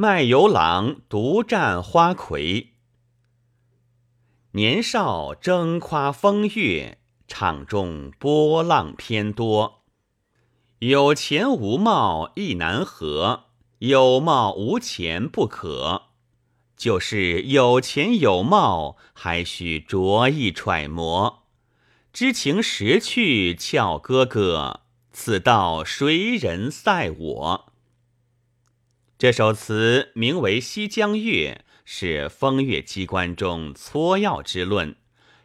卖油郎独占花魁。年少争夸风月，场中波浪偏多。有钱无貌亦难合，有貌无钱不可。就是有钱有貌，还需着意揣摩。知情识趣俏哥哥，此道谁人赛我？这首词名为《西江月》，是风月机关中撮要之论。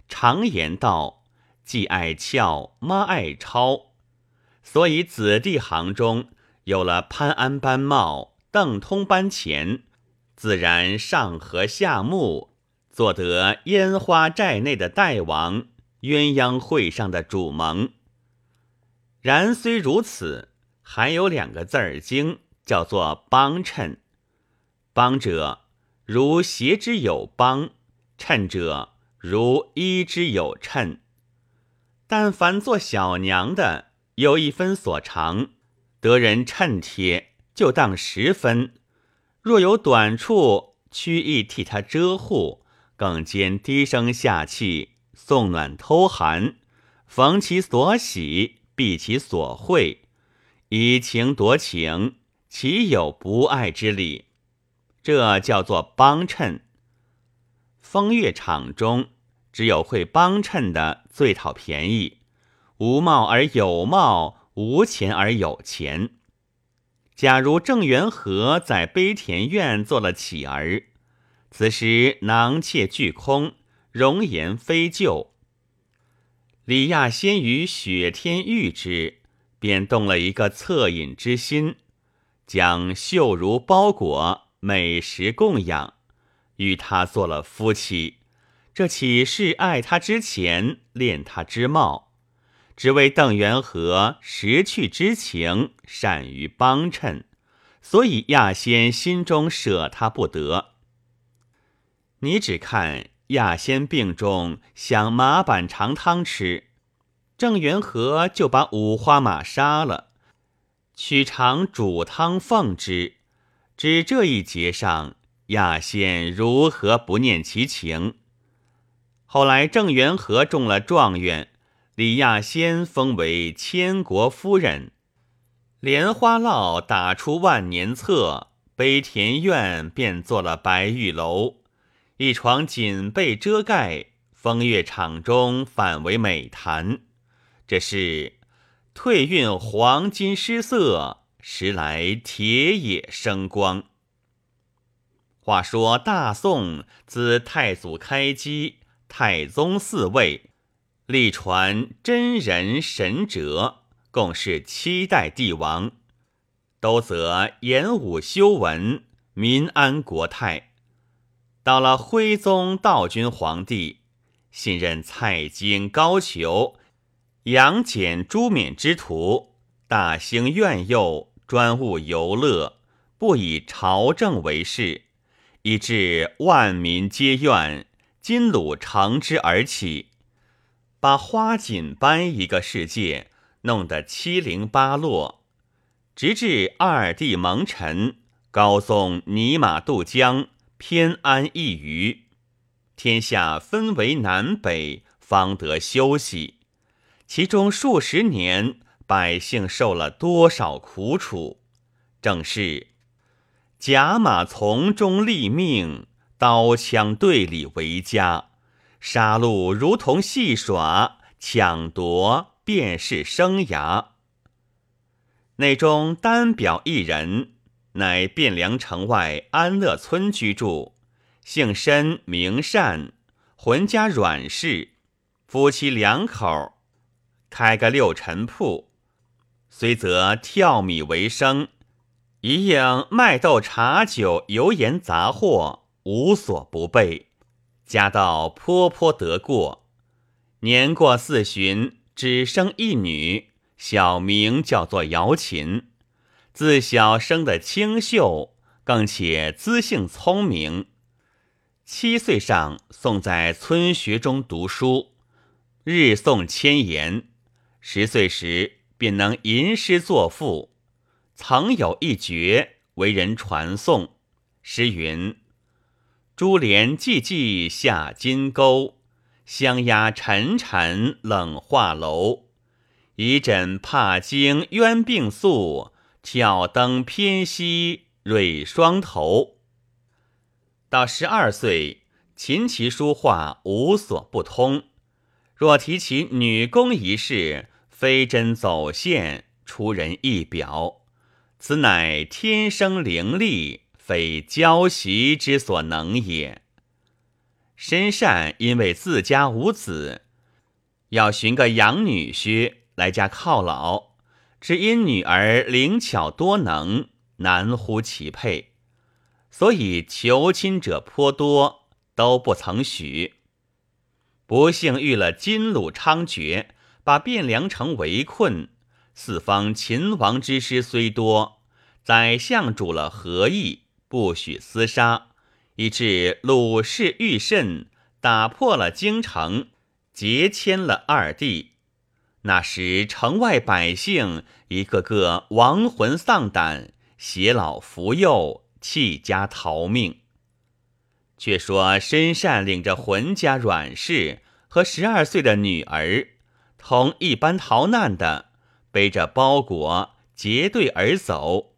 常言道：“既爱俏，妈爱抄。”所以子弟行中有了潘安般貌，邓通般钱，自然上和下睦，做得烟花寨内的大王，鸳鸯会上的主盟。然虽如此，还有两个字儿经。叫做帮衬，帮者如鞋之有帮，衬者如衣之有衬。但凡做小娘的，有一分所长，得人衬贴，就当十分；若有短处，屈意替他遮护，更兼低声下气，送暖偷寒，逢其所喜，避其所讳，以情夺情。岂有不爱之理？这叫做帮衬。风月场中，只有会帮衬的最讨便宜，无貌而有貌，无钱而有钱。假如郑元和在悲田院做了乞儿，此时囊妾俱空，容颜非旧。李亚仙于雪天遇之，便动了一个恻隐之心。将绣如包裹，美食供养，与他做了夫妻。这岂是爱他之前恋他之貌？只为邓元和识趣之情，善于帮衬，所以亚仙心中舍他不得。你只看亚仙病中想马板长汤吃，郑元和就把五花马杀了。取尝煮汤奉之，指这一节上，亚仙如何不念其情？后来郑元和中了状元，李亚仙封为千国夫人，莲花落打出万年册，悲田院便做了白玉楼，一床锦被遮盖，风月场中反为美谈。这是。退运黄金失色，时来铁也生光。话说大宋自太祖开基，太宗嗣位，历传真人神哲，共是七代帝王，都则演武修文，民安国泰。到了徽宗道君皇帝，信任蔡京、高俅。杨戬、朱冕之徒大兴苑囿，专务游乐，不以朝政为事，以致万民皆怨。金鲁乘之而起，把花锦般一个世界弄得七零八落，直至二帝蒙尘，高宗尼玛渡江，偏安一隅，天下分为南北，方得休息。其中数十年，百姓受了多少苦楚？正是甲马从中立命，刀枪对里为家。杀戮如同戏耍，抢夺便是生涯。内中单表一人，乃汴梁城外安乐村居住，姓申名善，浑家阮氏，夫妻两口。开个六陈铺，虽则跳米为生，一应卖豆茶酒油盐杂货，无所不备，家道颇颇得过。年过四旬，只生一女，小名叫做姚琴。自小生得清秀，更且资性聪明。七岁上送在村学中读书，日诵千言。十岁时便能吟诗作赋，曾有一绝为人传颂，诗云：“珠帘寂寂下金钩，香压沉沉冷画楼。一枕怕惊冤病素，挑灯偏惜蕊双头。”到十二岁，琴棋书画无所不通。若提起女工一事，飞针走线，出人意表。此乃天生灵力，非教习之所能也。申善因为自家无子，要寻个养女婿来家犒劳，只因女儿灵巧多能，难乎其配，所以求亲者颇多，都不曾许。不幸遇了金鲁猖獗，把汴梁城围困。四方秦王之师虽多，宰相主了合议，不许厮杀，以致鲁氏遇甚，打破了京城，劫迁了二弟。那时城外百姓一个个亡魂丧胆，携老扶幼，弃家逃命。却说申善领着浑家阮氏和十二岁的女儿，同一般逃难的。背着包裹结队而走，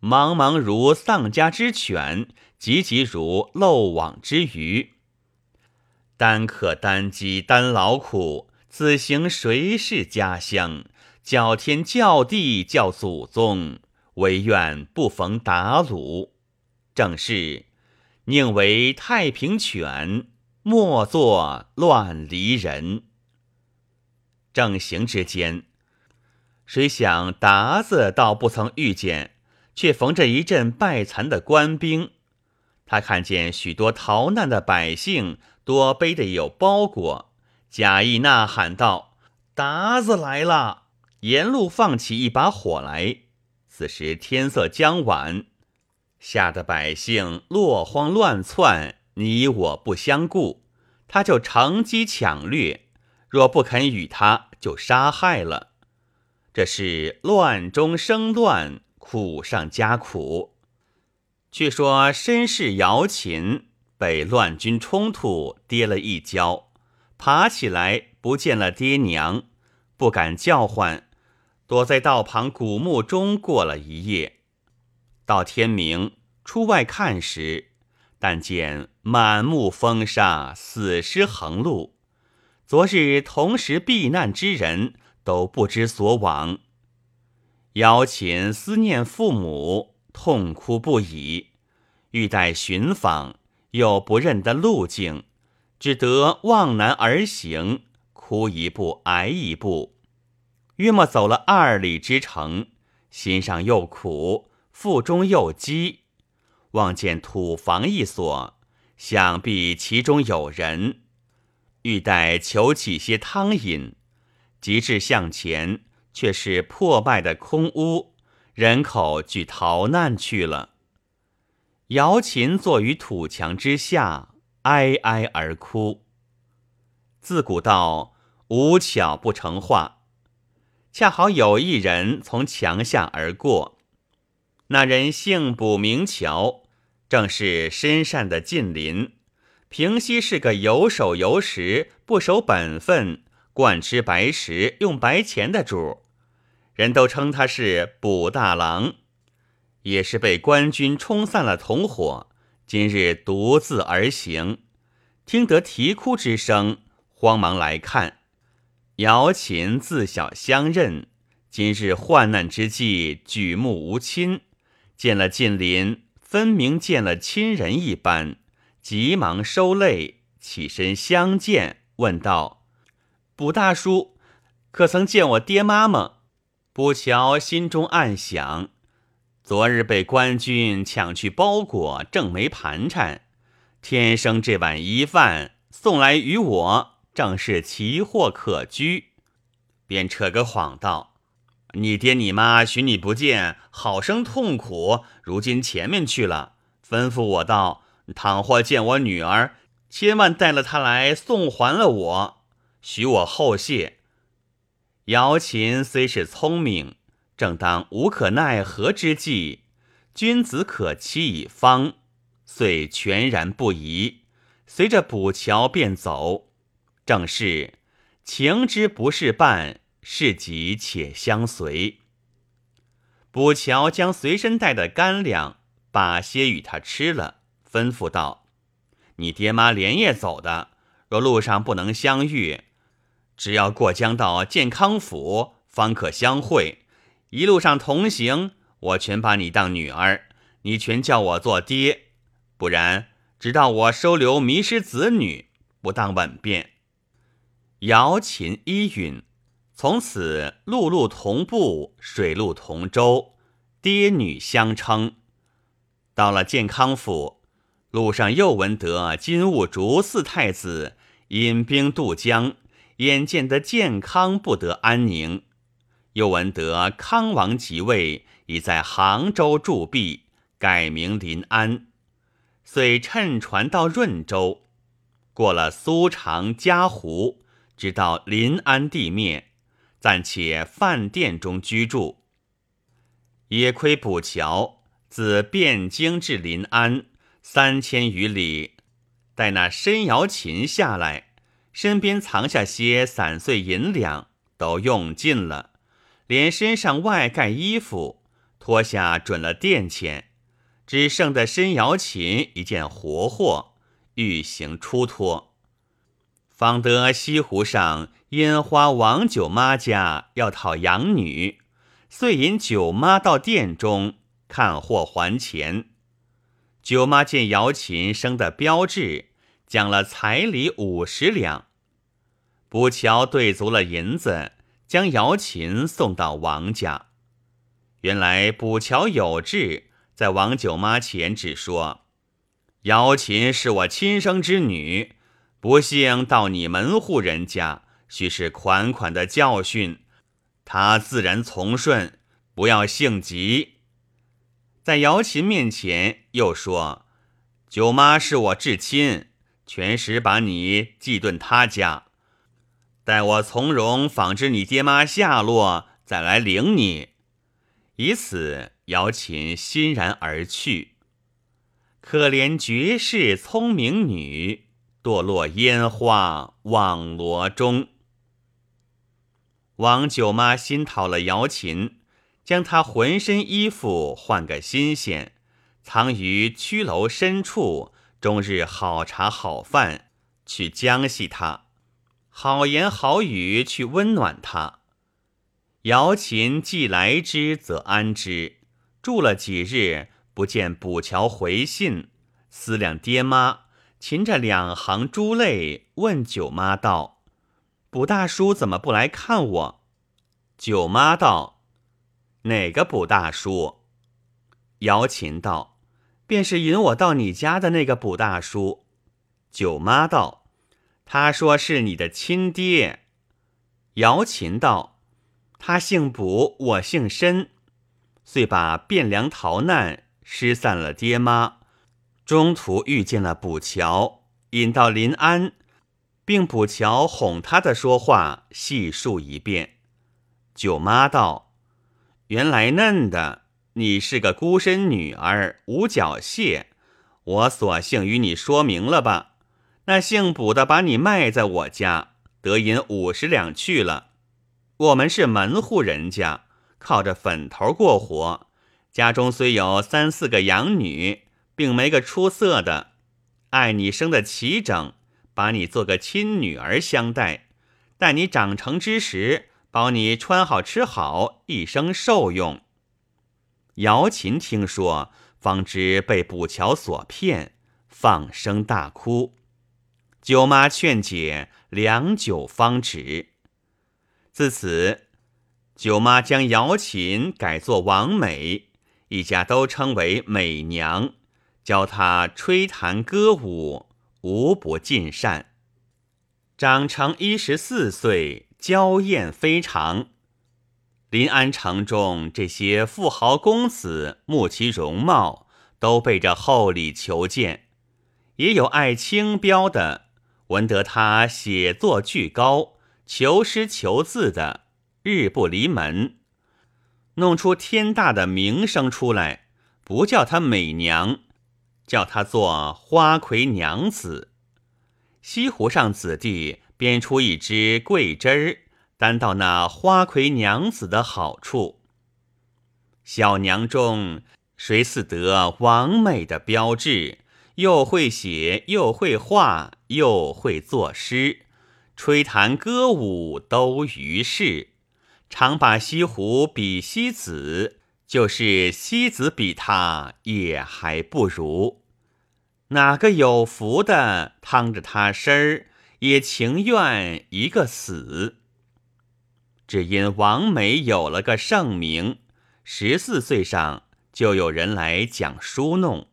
茫茫如丧家之犬，急急如漏网之鱼。单可单机单劳苦，此行谁是家乡？叫天叫地叫祖宗，唯愿不逢打虏。正是宁为太平犬，莫作乱离人。正行之间。谁想达子倒不曾遇见，却逢着一阵败残的官兵。他看见许多逃难的百姓，多背的有包裹，假意呐喊道：“达子来了！”沿路放起一把火来。此时天色将晚，吓得百姓落荒乱窜，你我不相顾，他就乘机抢掠。若不肯与他，就杀害了。这是乱中生乱，苦上加苦。却说绅士姚琴被乱军冲突，跌了一跤，爬起来不见了爹娘，不敢叫唤，躲在道旁古墓中过了一夜。到天明出外看时，但见满目风沙，死尸横路。昨日同时避难之人。都不知所往，姚琴思念父母，痛哭不已。欲待寻访，又不认得路径，只得望南而行，哭一步挨一步。约莫走了二里之程，心上又苦，腹中又饥，望见土房一所，想必其中有人，欲待求起些汤饮。及至向前，却是破败的空屋，人口俱逃难去了。瑶琴坐于土墙之下，哀哀而哭。自古道无巧不成话，恰好有一人从墙下而过。那人姓卜名乔，正是深善的近邻，平西是个有手有实、不守本分。惯吃白食、用白钱的主，人都称他是卜大郎，也是被官军冲散了同伙，今日独自而行，听得啼哭之声，慌忙来看。姚琴自小相认，今日患难之际举目无亲，见了近邻，分明见了亲人一般，急忙收泪，起身相见，问道。卜大叔，可曾见我爹妈吗？卜乔心中暗想：昨日被官军抢去包裹，正没盘缠，天生这碗稀饭送来与我，正是奇货可居。便扯个谎道：你爹你妈寻你不见，好生痛苦，如今前面去了，吩咐我道：倘或见我女儿，千万带了她来送还了我。许我后谢。姚琴虽是聪明，正当无可奈何之际，君子可欺以方，遂全然不疑，随着卜桥便走。正是情之不是伴，是己且相随。卜桥将随身带的干粮把些与他吃了，吩咐道：“你爹妈连夜走的，若路上不能相遇，只要过江到健康府，方可相会。一路上同行，我全把你当女儿，你全叫我做爹，不然直到我收留迷失子女，不当稳便。”瑶琴依允，从此陆路同步，水陆同舟，爹女相称。到了健康府，路上又闻得金兀术四太子引兵渡江，眼见得健康不得安宁；又闻得康王即位，已在杭州驻跸，改名临安，遂乘船到润州，过了苏常、嘉湖。直到临安地面，暂且饭店中居住。也亏补桥自汴京至临安三千余里，待那申瑶琴下来，身边藏下些散碎银两，都用尽了，连身上外盖衣服脱下准了垫钱，只剩的申瑶琴一件活货，欲行出脱。方得西湖上烟花王九妈家要讨养女，遂引九妈到店中看货还钱。九妈见瑶琴生的标致，奖了彩礼五十两。卜桥兑足了银子，将瑶琴送到王家。原来卜桥有志，在王九妈前只说：“瑶琴是我亲生之女。”不幸到你门户人家，须是款款的教训，她自然从顺，不要性急。在姚琴面前又说：“舅妈是我至亲，全时把你寄顿他家，待我从容访知你爹妈下落，再来领你。”以此，姚琴欣然而去。可怜绝世聪明女。堕落烟花网罗中，王九妈新讨了瑶琴，将他浑身衣服换个新鲜，藏于曲楼深处，终日好茶好饭去将系她，好言好语去温暖他。瑶琴既来之则安之，住了几日，不见补乔回信，思量爹妈。噙着两行珠泪，问九妈道：“卜大叔怎么不来看我？”九妈道：“哪个卜大叔？”姚琴道：“便是引我到你家的那个卜大叔。”九妈道：“他说是你的亲爹。”姚琴道：“他姓卜，我姓申，遂把汴梁逃难，失散了爹妈。”中途遇见了卜桥，引到临安，并卜桥哄他的说话细述一遍。九妈道：“原来嫩的，你是个孤身女儿，无脚蟹，我索性与你说明了吧。那姓卜的把你卖在我家，得银五十两去了。我们是门户人家，靠着粉头过活，家中虽有三四个养女。”并没个出色的，爱你生的齐整，把你做个亲女儿相待，待你长成之时，保你穿好吃好，一生受用。姚琴听说，方知被卜桥所骗，放声大哭。舅妈劝解，良久方止。自此，舅妈将姚琴改作王美，一家都称为美娘。教她吹弹歌舞，无不尽善。长成一十四岁，娇艳非常。临安城中这些富豪公子，慕其容貌，都备着厚礼求见。也有爱清标的，闻得他写作巨高，求诗求字的，日不离门，弄出天大的名声出来，不叫他美娘。叫他做花魁娘子。西湖上子弟编出一支桂枝儿，担到那花魁娘子的好处。小娘中谁似得王美的标志？又会写，又会画，又会作诗，吹弹歌舞都于事。常把西湖比西子，就是西子比他也还不如。哪个有福的，趟着他身儿，也情愿一个死。只因王美有了个盛名。十四岁上就有人来讲书弄，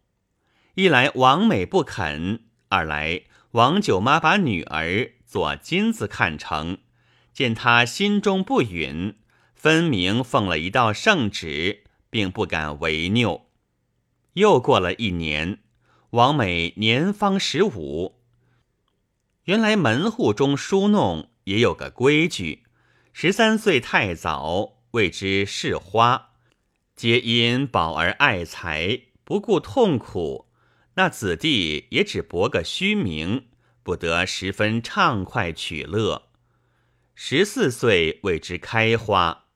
一来王美不肯，二来王九妈把女儿做金子看成，见他心中不允，分明奉了一道圣旨，并不敢违拗。又过了一年，王美年方十五。原来门户中书弄也有个规矩，十三岁太早，谓之是花。皆因宝儿爱财，不顾痛苦，那子弟也只博个虚名，不得十分畅快取乐。十四岁为之开花，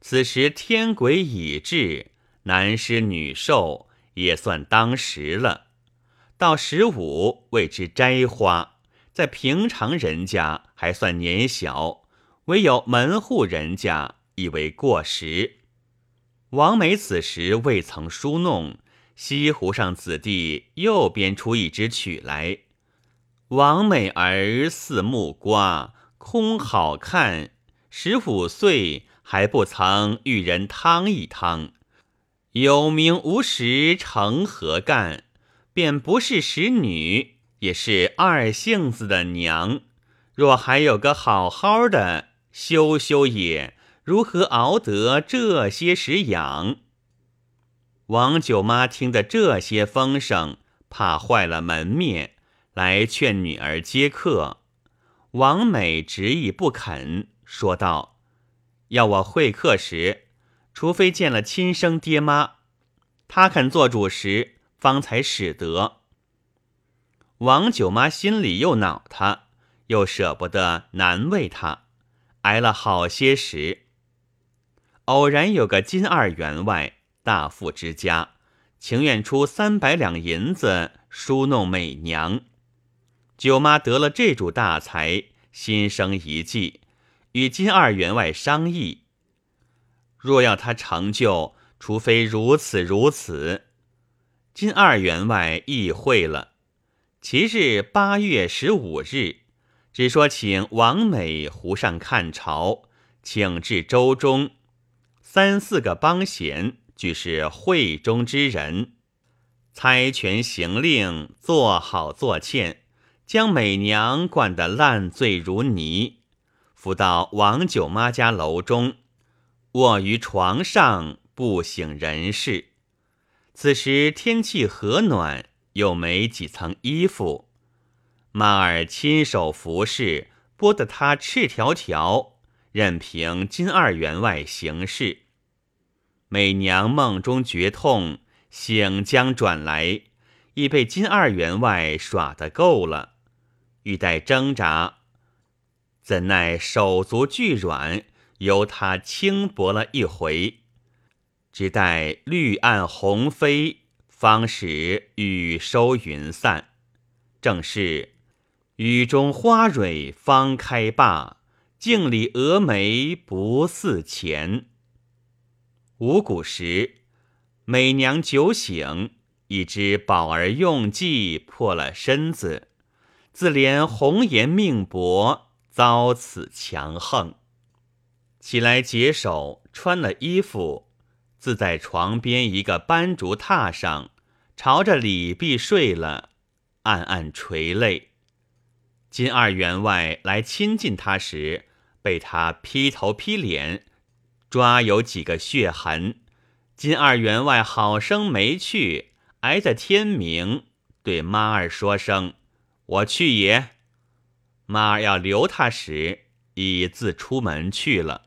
此时天癸已至，男施女受，也算当时了。到十五为之摘花，在平常人家还算年小，唯有门户人家以为过时。王美此时未曾书弄，西湖上子弟又编出一支曲来。王美儿似木瓜，空好看。十五岁还不曾与人汤一汤，有名无实成何干？便不是使女，也是二性子的娘。若还有个好好的，羞羞也。如何熬得这些时养？王九妈听得这些风声，怕坏了门面，来劝女儿接客。王美执意不肯，说道：“要我会客时，除非见了亲生爹妈，他肯做主时，方才使得。”王九妈心里又恼他，又舍不得难为他，挨了好些时。偶然有个金二员外大富之家，情愿出三百两银子梳弄美娘。舅妈得了这主大财，心生一计，与金二员外商议：若要他成就，除非如此如此。金二员外意会了。其日八月十五日，只说请王美湖上看潮，请至周中。三四个帮闲，俱是会中之人，猜拳行令，做好做欠，将美娘灌得烂醉如泥，扶到王九妈家楼中，卧于床上不省人事。此时天气和暖，又没几层衣服，马儿亲手服侍，剥得他赤条条，任凭金二员外行事。美娘梦中觉痛，醒将转来，已被金二员外耍得够了，欲待挣扎，怎奈手足俱软，由他轻薄了一回，只待绿暗红飞，方使雨收云散。正是雨中花蕊方开罢，镜里蛾眉不似前。五谷时，美娘酒醒，已知宝儿用计破了身子，自怜红颜命薄，遭此强横，起来解手，穿了衣服，自在床边一个斑竹榻上，朝着李壁睡了，暗暗垂泪。金二员外来亲近他时，被他劈头劈脸。抓有几个血痕，金二员外好生没去，挨在天明，对妈儿说声：“我去也。”妈儿要留他时，已自出门去了。